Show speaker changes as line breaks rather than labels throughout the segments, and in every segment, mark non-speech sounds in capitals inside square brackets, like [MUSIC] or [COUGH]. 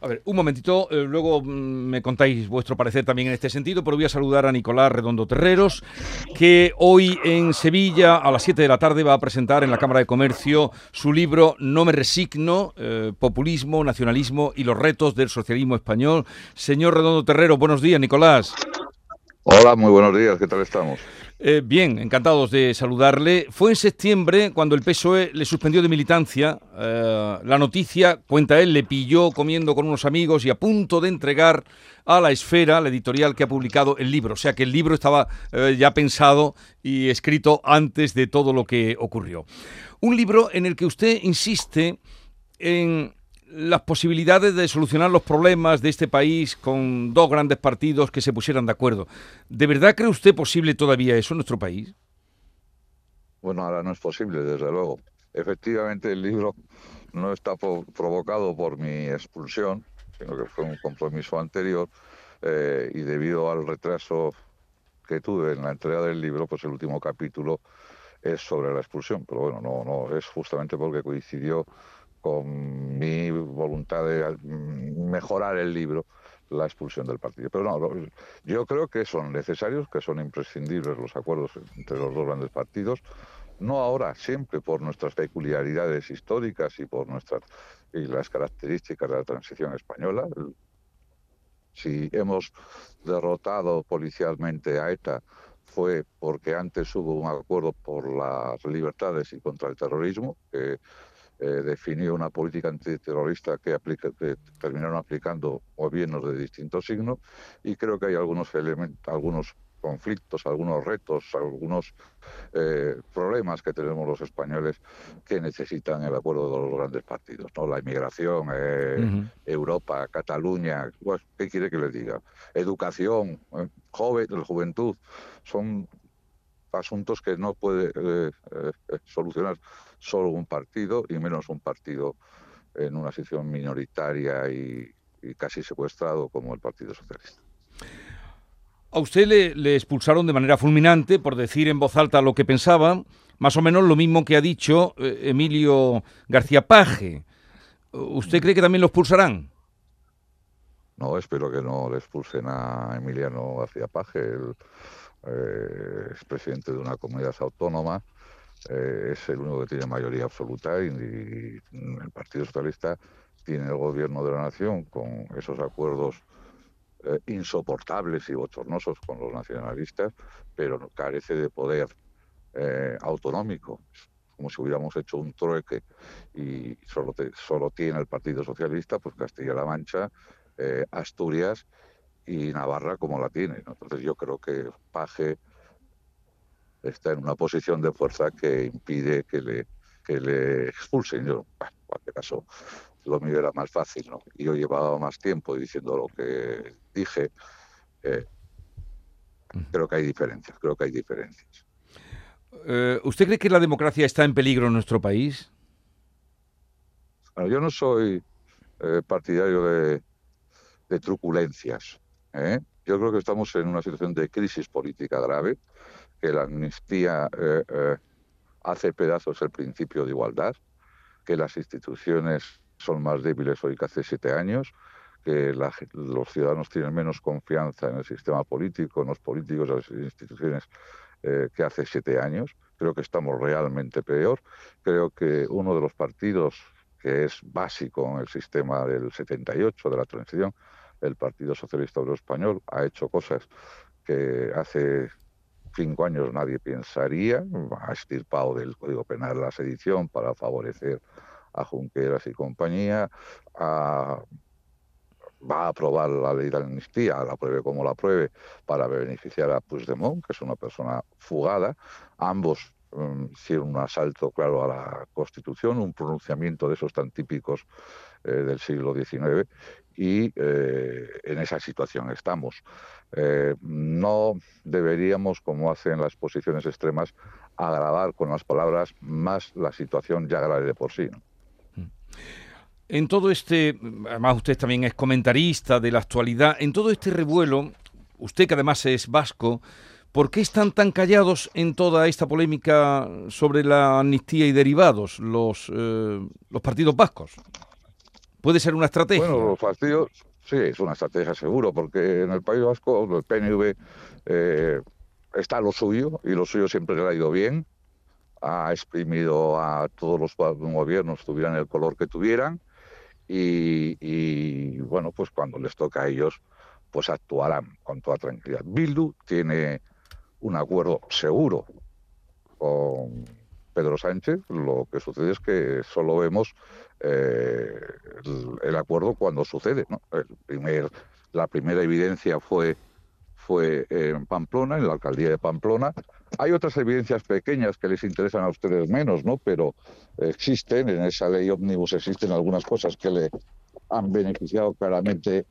A ver, un momentito, eh, luego mm, me contáis vuestro parecer también en este sentido, pero voy a saludar a Nicolás Redondo Terreros, que hoy en Sevilla a las 7 de la tarde va a presentar en la Cámara de Comercio su libro No me resigno, eh, populismo, nacionalismo y los retos del socialismo español. Señor Redondo Terreros, buenos días, Nicolás.
Hola, muy buenos días, ¿qué tal estamos?
Eh, bien, encantados de saludarle. Fue en septiembre cuando el PSOE le suspendió de militancia. Eh, la noticia, cuenta él, le pilló comiendo con unos amigos y a punto de entregar a la esfera, la editorial que ha publicado el libro. O sea que el libro estaba eh, ya pensado y escrito antes de todo lo que ocurrió. Un libro en el que usted insiste en las posibilidades de solucionar los problemas de este país con dos grandes partidos que se pusieran de acuerdo. ¿De verdad cree usted posible todavía eso en nuestro país?
Bueno, ahora no es posible, desde luego. Efectivamente, el libro no está provocado por mi expulsión, sino que fue un compromiso anterior eh, y debido al retraso que tuve en la entrega del libro, pues el último capítulo es sobre la expulsión. Pero bueno, no, no es justamente porque coincidió mi voluntad de mejorar el libro, la expulsión del partido. Pero no, yo creo que son necesarios, que son imprescindibles los acuerdos entre los dos grandes partidos, no ahora, siempre por nuestras peculiaridades históricas y por nuestras y las características de la transición española. Si hemos derrotado policialmente a ETA fue porque antes hubo un acuerdo por las libertades y contra el terrorismo, eh, definió una política antiterrorista que, aplica, terminaron aplicando gobiernos de distintos signos y creo que hay algunos elementos, algunos conflictos, algunos retos, algunos eh, problemas que tenemos los españoles que necesitan el acuerdo de los grandes partidos, ¿no? La inmigración, eh, Europa, Cataluña, pues, ¿qué quiere que les diga? Educación, joven, juventud, son asuntos que no puede eh, eh, solucionar solo un partido y menos un partido en una situación minoritaria y, casi secuestrado como el Partido Socialista.
A usted le, expulsaron de manera fulminante por decir en voz alta lo que pensaba, más o menos lo mismo que ha dicho eh, Emilio García Paje. ¿Usted cree que también lo expulsarán?
No, espero que no le expulsen a Emiliano García Paje. El, eh, es presidente de una comunidad autónoma, eh, es el único que tiene mayoría absoluta y, el Partido Socialista tiene el gobierno de la nación con esos acuerdos eh, insoportables y bochornosos con los nacionalistas, pero carece de poder autonómico. Como si hubiéramos hecho un trueque y solo, solo tiene el Partido Socialista, pues Castilla-La Mancha, Asturias y Navarra como la tiene. Entonces yo creo que Paje está en una posición de fuerza que impide que le, que le expulsen. Yo, en cualquier caso, lo mío era más fácil, ¿no? Yo llevaba más tiempo diciendo lo que dije. Eh, creo que hay diferencias, creo que hay diferencias.
Eh, ¿Usted cree que la democracia está en peligro en nuestro país?
Bueno, yo no soy eh, partidario de, de truculencias. ¿Eh? Yo creo que estamos en una situación de crisis política grave, que la amnistía eh, eh, hace pedazos el principio de igualdad, que las instituciones son más débiles hoy que hace siete años, que los ciudadanos tienen menos confianza en el sistema político, en los políticos, en las instituciones que hace siete años. Creo que estamos realmente peor. Creo que uno de los partidos que es básico en el sistema del 78, de la transición, el Partido Socialista Obrero Español ha hecho cosas que hace cinco años nadie pensaría, ha estirpado del Código Penal la sedición para favorecer a Junqueras y compañía, va a aprobar la ley de amnistía, la pruebe como la pruebe, para beneficiar a Puigdemont, que es una persona fugada. Ambos um, hicieron un asalto, claro, a la Constitución, un pronunciamiento de esos tan típicos eh, del siglo XIX, y eh, en esa situación estamos. Eh, no deberíamos, como hacen las posiciones extremas, agravar con las palabras más la situación ya grave de por sí. Mm.
En todo este, además usted también es comentarista de la actualidad, en todo este revuelo, usted que además es vasco, ¿por qué están tan callados en toda esta polémica sobre la amnistía y derivados los, eh, los partidos vascos? ¿Puede ser una estrategia?
Bueno, los partidos, sí, es una estrategia seguro, porque en el País Vasco el PNV eh, está lo suyo y lo suyo siempre le ha ido bien. Ha exprimido a todos los gobiernos, tuvieran el color que tuvieran, y, bueno, pues cuando les toca a ellos, pues actuarán con toda tranquilidad. Bildu tiene un acuerdo seguro con Pedro Sánchez, lo que sucede es que solo vemos eh, el, acuerdo cuando sucede. El primer, la primera evidencia fue, fue en Pamplona, en la alcaldía de Pamplona. Hay otras evidencias pequeñas que les interesan a ustedes menos, ¿no? pero existen, en esa ley ómnibus existen algunas cosas que le han beneficiado claramente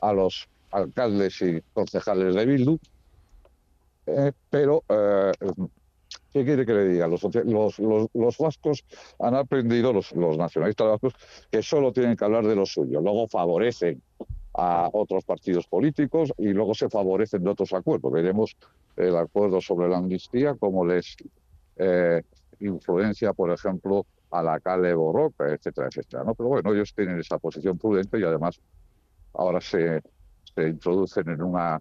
a los alcaldes y concejales de Bildu. Eh, pero eh, ¿Qué quiere que le diga? Los, los, vascos han aprendido, los, nacionalistas vascos, que solo tienen que hablar de lo suyo. Luego favorecen a otros partidos políticos y luego se favorecen de otros acuerdos. Veremos el acuerdo sobre la amnistía, como les eh, influencia, por ejemplo, a la Cale Borroca, etcétera, etcétera. ¿no? Pero bueno, ellos tienen esa posición prudente y además ahora se, se introducen en una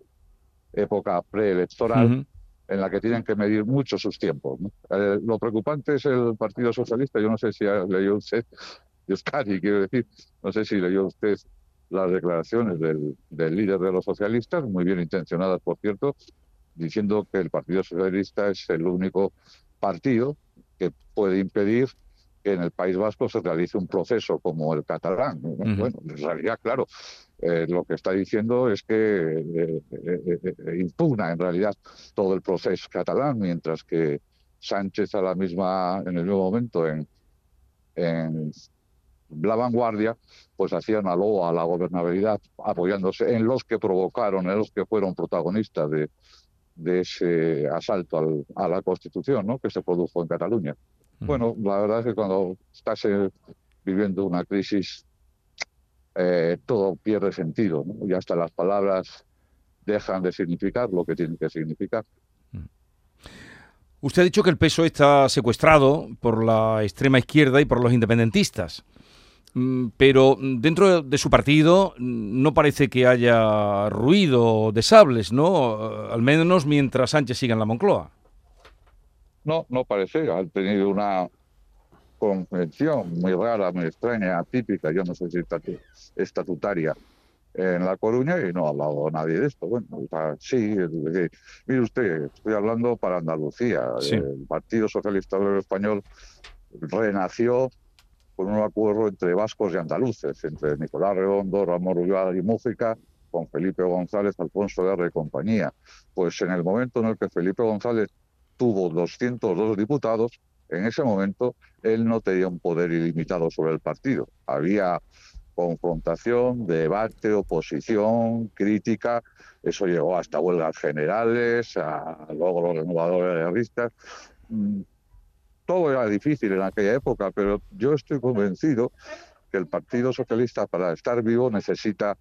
época preelectoral en la que tienen que medir mucho sus tiempos. Eh, lo preocupante es el Partido Socialista. Yo no sé si leído usted, [LAUGHS] Euskadi, quiero decir, no sé si leyó usted las declaraciones del, del, líder de los socialistas, muy bien intencionadas, por cierto, diciendo que el Partido Socialista es el único partido que puede impedir que en el País Vasco se realice un proceso como el catalán. Bueno, en realidad, claro, eh, lo que está diciendo es que eh, eh, impugna en realidad todo el proceso catalán, mientras que Sánchez a la misma, en el mismo momento en, en la vanguardia, pues hacía una loa a la gobernabilidad, apoyándose en los que provocaron, en los que fueron protagonistas de, de ese asalto a la Constitución ¿no? que se produjo en Cataluña. Bueno, la verdad es que cuando estás viviendo una crisis eh, todo pierde sentido y hasta las palabras dejan de significar lo que tienen que significar. Mm.
Usted ha dicho que el peso está secuestrado por la extrema izquierda y por los independentistas, mm, pero dentro de su partido no parece que haya ruido de sables, ¿no? Al menos mientras Sánchez siga en la Moncloa.
No, no parece. Ha tenido una convención muy rara, muy extraña, atípica, yo no sé si estatutaria, en La Coruña y no ha hablado nadie de esto. Bueno, sí, mire usted, estoy hablando para Andalucía. El Partido Socialista Obrero Español renació con un acuerdo entre vascos y andaluces, entre Nicolás Redondo, Ramón Rubial y Mújica, con Felipe González, Alfonso Guerra y compañía. Pues en el momento en el que Felipe González tuvo 202 diputados, en ese momento él no tenía un poder ilimitado sobre el partido. Había confrontación, debate, oposición, crítica. Eso llegó hasta huelgas generales, a, luego los renovadores guerristas. Mm, todo era difícil en aquella época, pero yo estoy convencido que el Partido Socialista para estar vivo necesita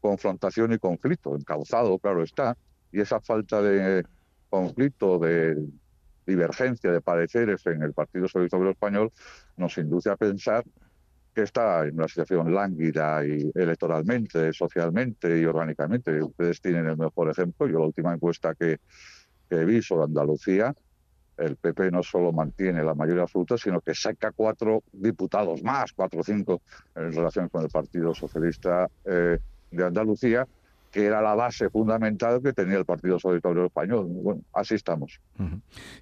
confrontación y conflicto, encauzado, claro está, y esa falta de conflicto, de divergencia de pareceres en el Partido Socialista Obrero Español nos induce a pensar que está en una situación lánguida y electoralmente, socialmente y orgánicamente. Ustedes tienen el mejor ejemplo. Yo la última encuesta que, que vi sobre Andalucía, el PP no solo mantiene la mayoría absoluta, sino que saca cuatro diputados más, cuatro o cinco, en relación con el Partido Socialista eh, de Andalucía, que era la base fundamental que tenía el Partido Socialista Español. Bueno, así estamos.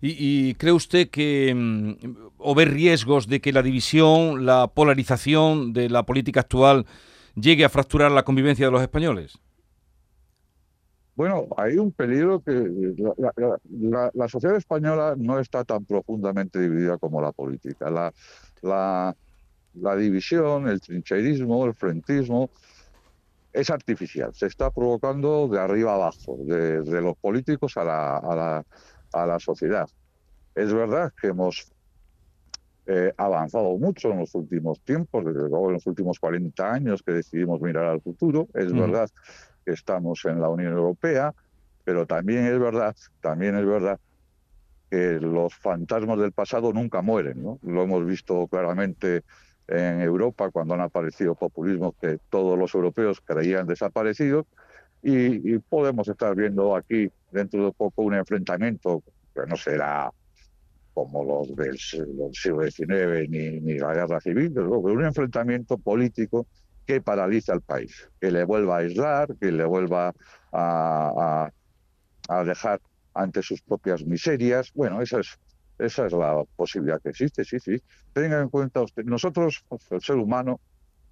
¿Y, cree usted que mm, o ve riesgos de que la división, la polarización de la política actual llegue a fracturar la convivencia de los españoles?
Bueno, hay un peligro que la, sociedad española no está tan profundamente dividida como la política. La, la división, el trincherismo, el frentismo, es artificial, se está provocando de arriba abajo, de, los políticos a la, a, la, a la, sociedad. Es verdad que hemos eh, avanzado mucho en los últimos tiempos, desde luego en los últimos 40 años que decidimos mirar al futuro. Es verdad que estamos en la Unión Europea, pero también es verdad, también es verdad que los fantasmas del pasado nunca mueren, ¿no? Lo hemos visto claramente en Europa cuando han aparecido populismos que todos los europeos creían desaparecidos y, podemos estar viendo aquí dentro de poco un enfrentamiento que no será como los del, siglo XIX ni, ni, la guerra civil, un enfrentamiento político que paraliza al país, que le vuelva a aislar, que le vuelva a, a, a dejar ante sus propias miserias. Bueno, esa es, esa es la posibilidad que existe, sí, sí. Tenga en cuenta usted, nosotros, el ser humano,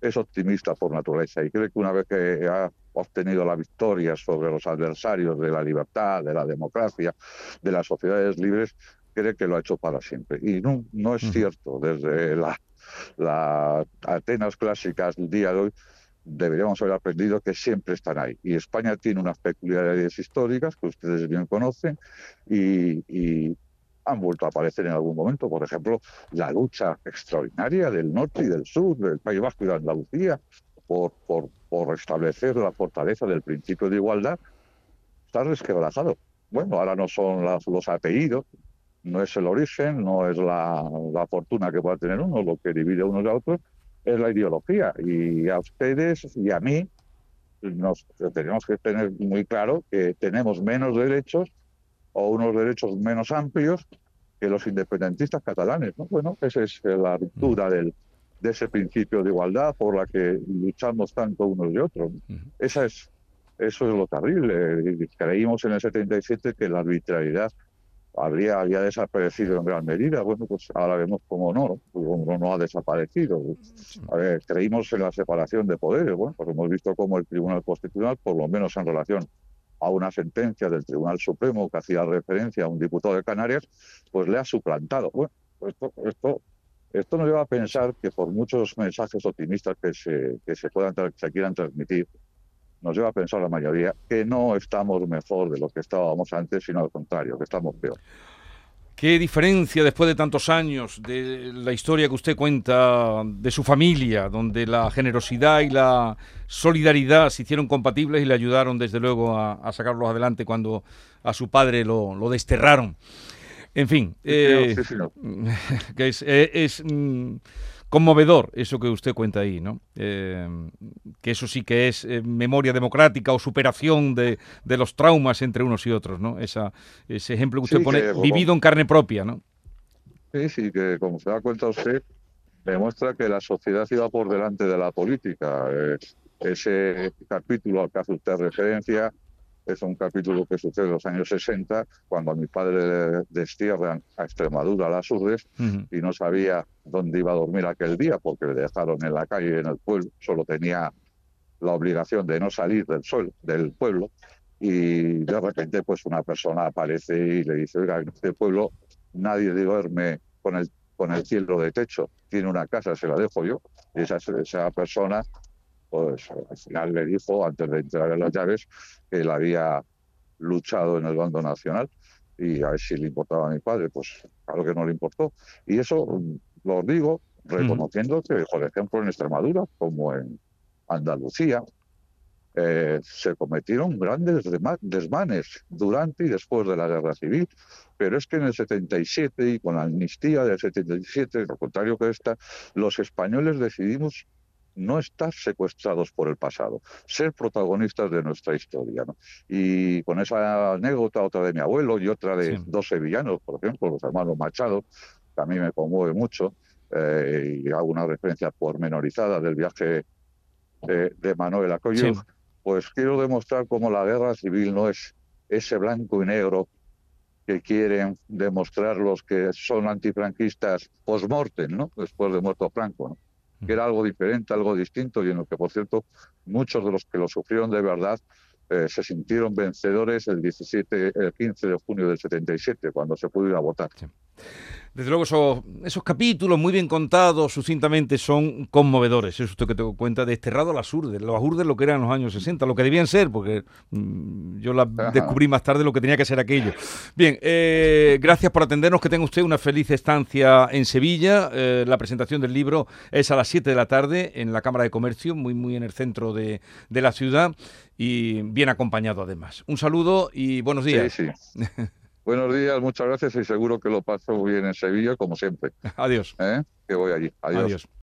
es optimista por naturaleza y cree que una vez que ha obtenido la victoria sobre los adversarios de la libertad, de la democracia, de las sociedades libres, cree que lo ha hecho para siempre. Y no, no es cierto. Desde la, la Atenas clásicas del día de hoy, deberíamos haber aprendido que siempre están ahí. Y España tiene unas peculiaridades históricas que ustedes bien conocen y, y, han vuelto a aparecer en algún momento. Por ejemplo, la lucha extraordinaria del norte y del sur, del País Vasco y de Andalucía, por, por, por restablecer la fortaleza del principio de igualdad, está resquebrajado. Bueno, ahora no son los apellidos, no es el origen, no es la, la, fortuna que pueda tener uno, lo que divide unos a otros, es la ideología. Y a ustedes y a mí nos tenemos que tener muy claro que tenemos menos derechos o unos derechos menos amplios que los independentistas catalanes. ¿no? Bueno, esa es la ruptura del, de ese principio de igualdad por la que luchamos tanto unos y otros. Esa es, eso es lo terrible. Creímos en el 77 que la arbitrariedad habría, había desaparecido en gran medida. Bueno, pues ahora vemos cómo no, cómo no ha desaparecido. A ver, creímos en la separación de poderes. Bueno, pues hemos visto cómo el Tribunal Constitucional, por lo menos en relación a una sentencia del Tribunal Supremo que hacía referencia a un diputado de Canarias, pues le ha suplantado. Bueno, pues esto, esto esto nos lleva a pensar que por muchos mensajes optimistas que se, que se, puedan se quieran transmitir, nos lleva a pensar la mayoría que no estamos mejor de lo que estábamos antes, sino al contrario, que estamos peor.
¿Qué diferencia después de tantos años de la historia que usted cuenta de su familia, donde la generosidad y la solidaridad se hicieron compatibles y le ayudaron desde luego a, a sacarlos adelante cuando a su padre lo, lo desterraron? En fin, eh, [LAUGHS] que es, eh, es mm, conmovedor eso que usted cuenta ahí, ¿no? Eh, que eso sí que es eh, memoria democrática o superación de, de, los traumas entre unos y otros, ¿no? Esa, ese ejemplo que usted
Sí,
pone,
que,
vivido en carne propia, ¿no?
Sí, sí, que como se da cuenta usted, demuestra que la sociedad iba por delante de la política. Eh, ese capítulo al que hace usted referencia es un capítulo que sucede en los años 60, cuando a mi padre destierran a Extremadura, a las Urdes, uh -huh. y no sabía dónde iba a dormir aquel día, porque le dejaron en la calle, en el pueblo, solo tenía la obligación de no salir del sol, del pueblo, y de repente pues una persona aparece y le dice, oiga, en este pueblo nadie duerme con el, con el cielo de techo, tiene una casa, se la dejo yo, y esa, esa persona pues al final le dijo, antes de entregarle las llaves, que él había luchado en el bando nacional y a ver si le importaba a mi padre, pues claro que no le importó. Y eso lo digo reconociendo que, por ejemplo, en Extremadura, como en Andalucía, eh, se cometieron grandes desmanes durante y después de la guerra civil, pero es que en el 77 y con la amnistía del 77, lo contrario que esta, los españoles decidimos no estar secuestrados por el pasado, ser protagonistas de nuestra historia. ¿no? Y con esa anécdota, otra de mi abuelo y otra de sí. dos sevillanos, por ejemplo, los hermanos Machado, que a mí me conmueve mucho, eh, y hago una referencia pormenorizada del viaje de, de Manuel Acoyo, sí. pues quiero demostrar cómo la guerra civil no es ese blanco y negro que quieren demostrar los que son antifranquistas post-mortem, ¿no? después de muerto Franco. ¿no? Que era algo diferente, algo distinto, y en lo que, por cierto, muchos de los que lo sufrieron de verdad eh, se sintieron vencedores el 17, el 15 de junio del 77, cuando se a votar.
Desde luego, esos, esos, capítulos muy bien contados, sucintamente, son conmovedores. Es usted que tengo cuenta, desterrado a las urdes. Las urdes lo que eran los años 60, lo que debían ser, porque mmm, yo la Ajá. descubrí más tarde lo que tenía que ser aquello. Bien, eh, gracias por atendernos. Que tenga usted una feliz estancia en Sevilla. Eh, la presentación del libro es a las 7 de la tarde en la Cámara de Comercio, muy, muy en el centro de, de la ciudad y bien acompañado además. Un saludo y buenos días.
Sí, sí. [LAUGHS] Buenos días, muchas gracias y seguro que lo paso bien en Sevilla, como siempre.
Adiós.
¿Eh? Que voy allí. Adiós. Adiós.